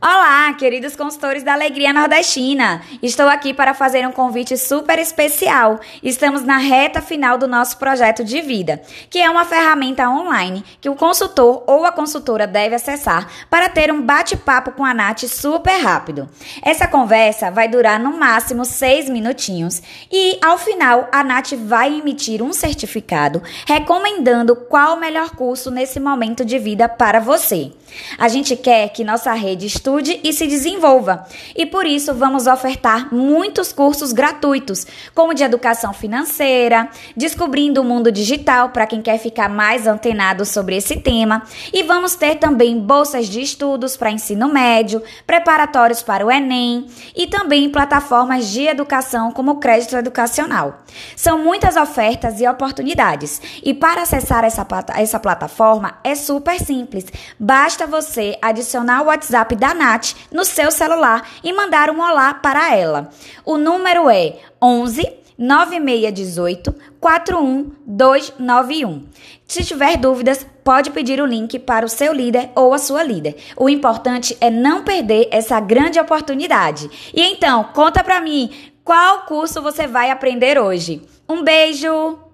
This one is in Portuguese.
Olá, queridos consultores da Alegria Nordestina! Estou aqui para fazer um convite super especial. Estamos na reta final do nosso projeto de vida, que é uma ferramenta online que o consultor ou a consultora deve acessar para ter um bate-papo com a Nath super rápido. Essa conversa vai durar no máximo seis minutinhos e, ao final, a Nath vai emitir um certificado recomendando qual o melhor curso nesse momento de vida para você. A gente quer que nossa rede estude e se desenvolva. E por isso vamos ofertar muitos cursos gratuitos, como de educação financeira, descobrindo o mundo digital para quem quer ficar mais antenado sobre esse tema, e vamos ter também bolsas de estudos para ensino médio, preparatórios para o ENEM e também plataformas de educação como crédito educacional. São muitas ofertas e oportunidades. E para acessar essa, essa plataforma é super simples. Basta você adicionar o WhatsApp da Nath no seu celular e mandar um olá para ela. O número é 11 9618 41291. Se tiver dúvidas, pode pedir o link para o seu líder ou a sua líder. O importante é não perder essa grande oportunidade. E então, conta para mim, qual curso você vai aprender hoje? Um beijo!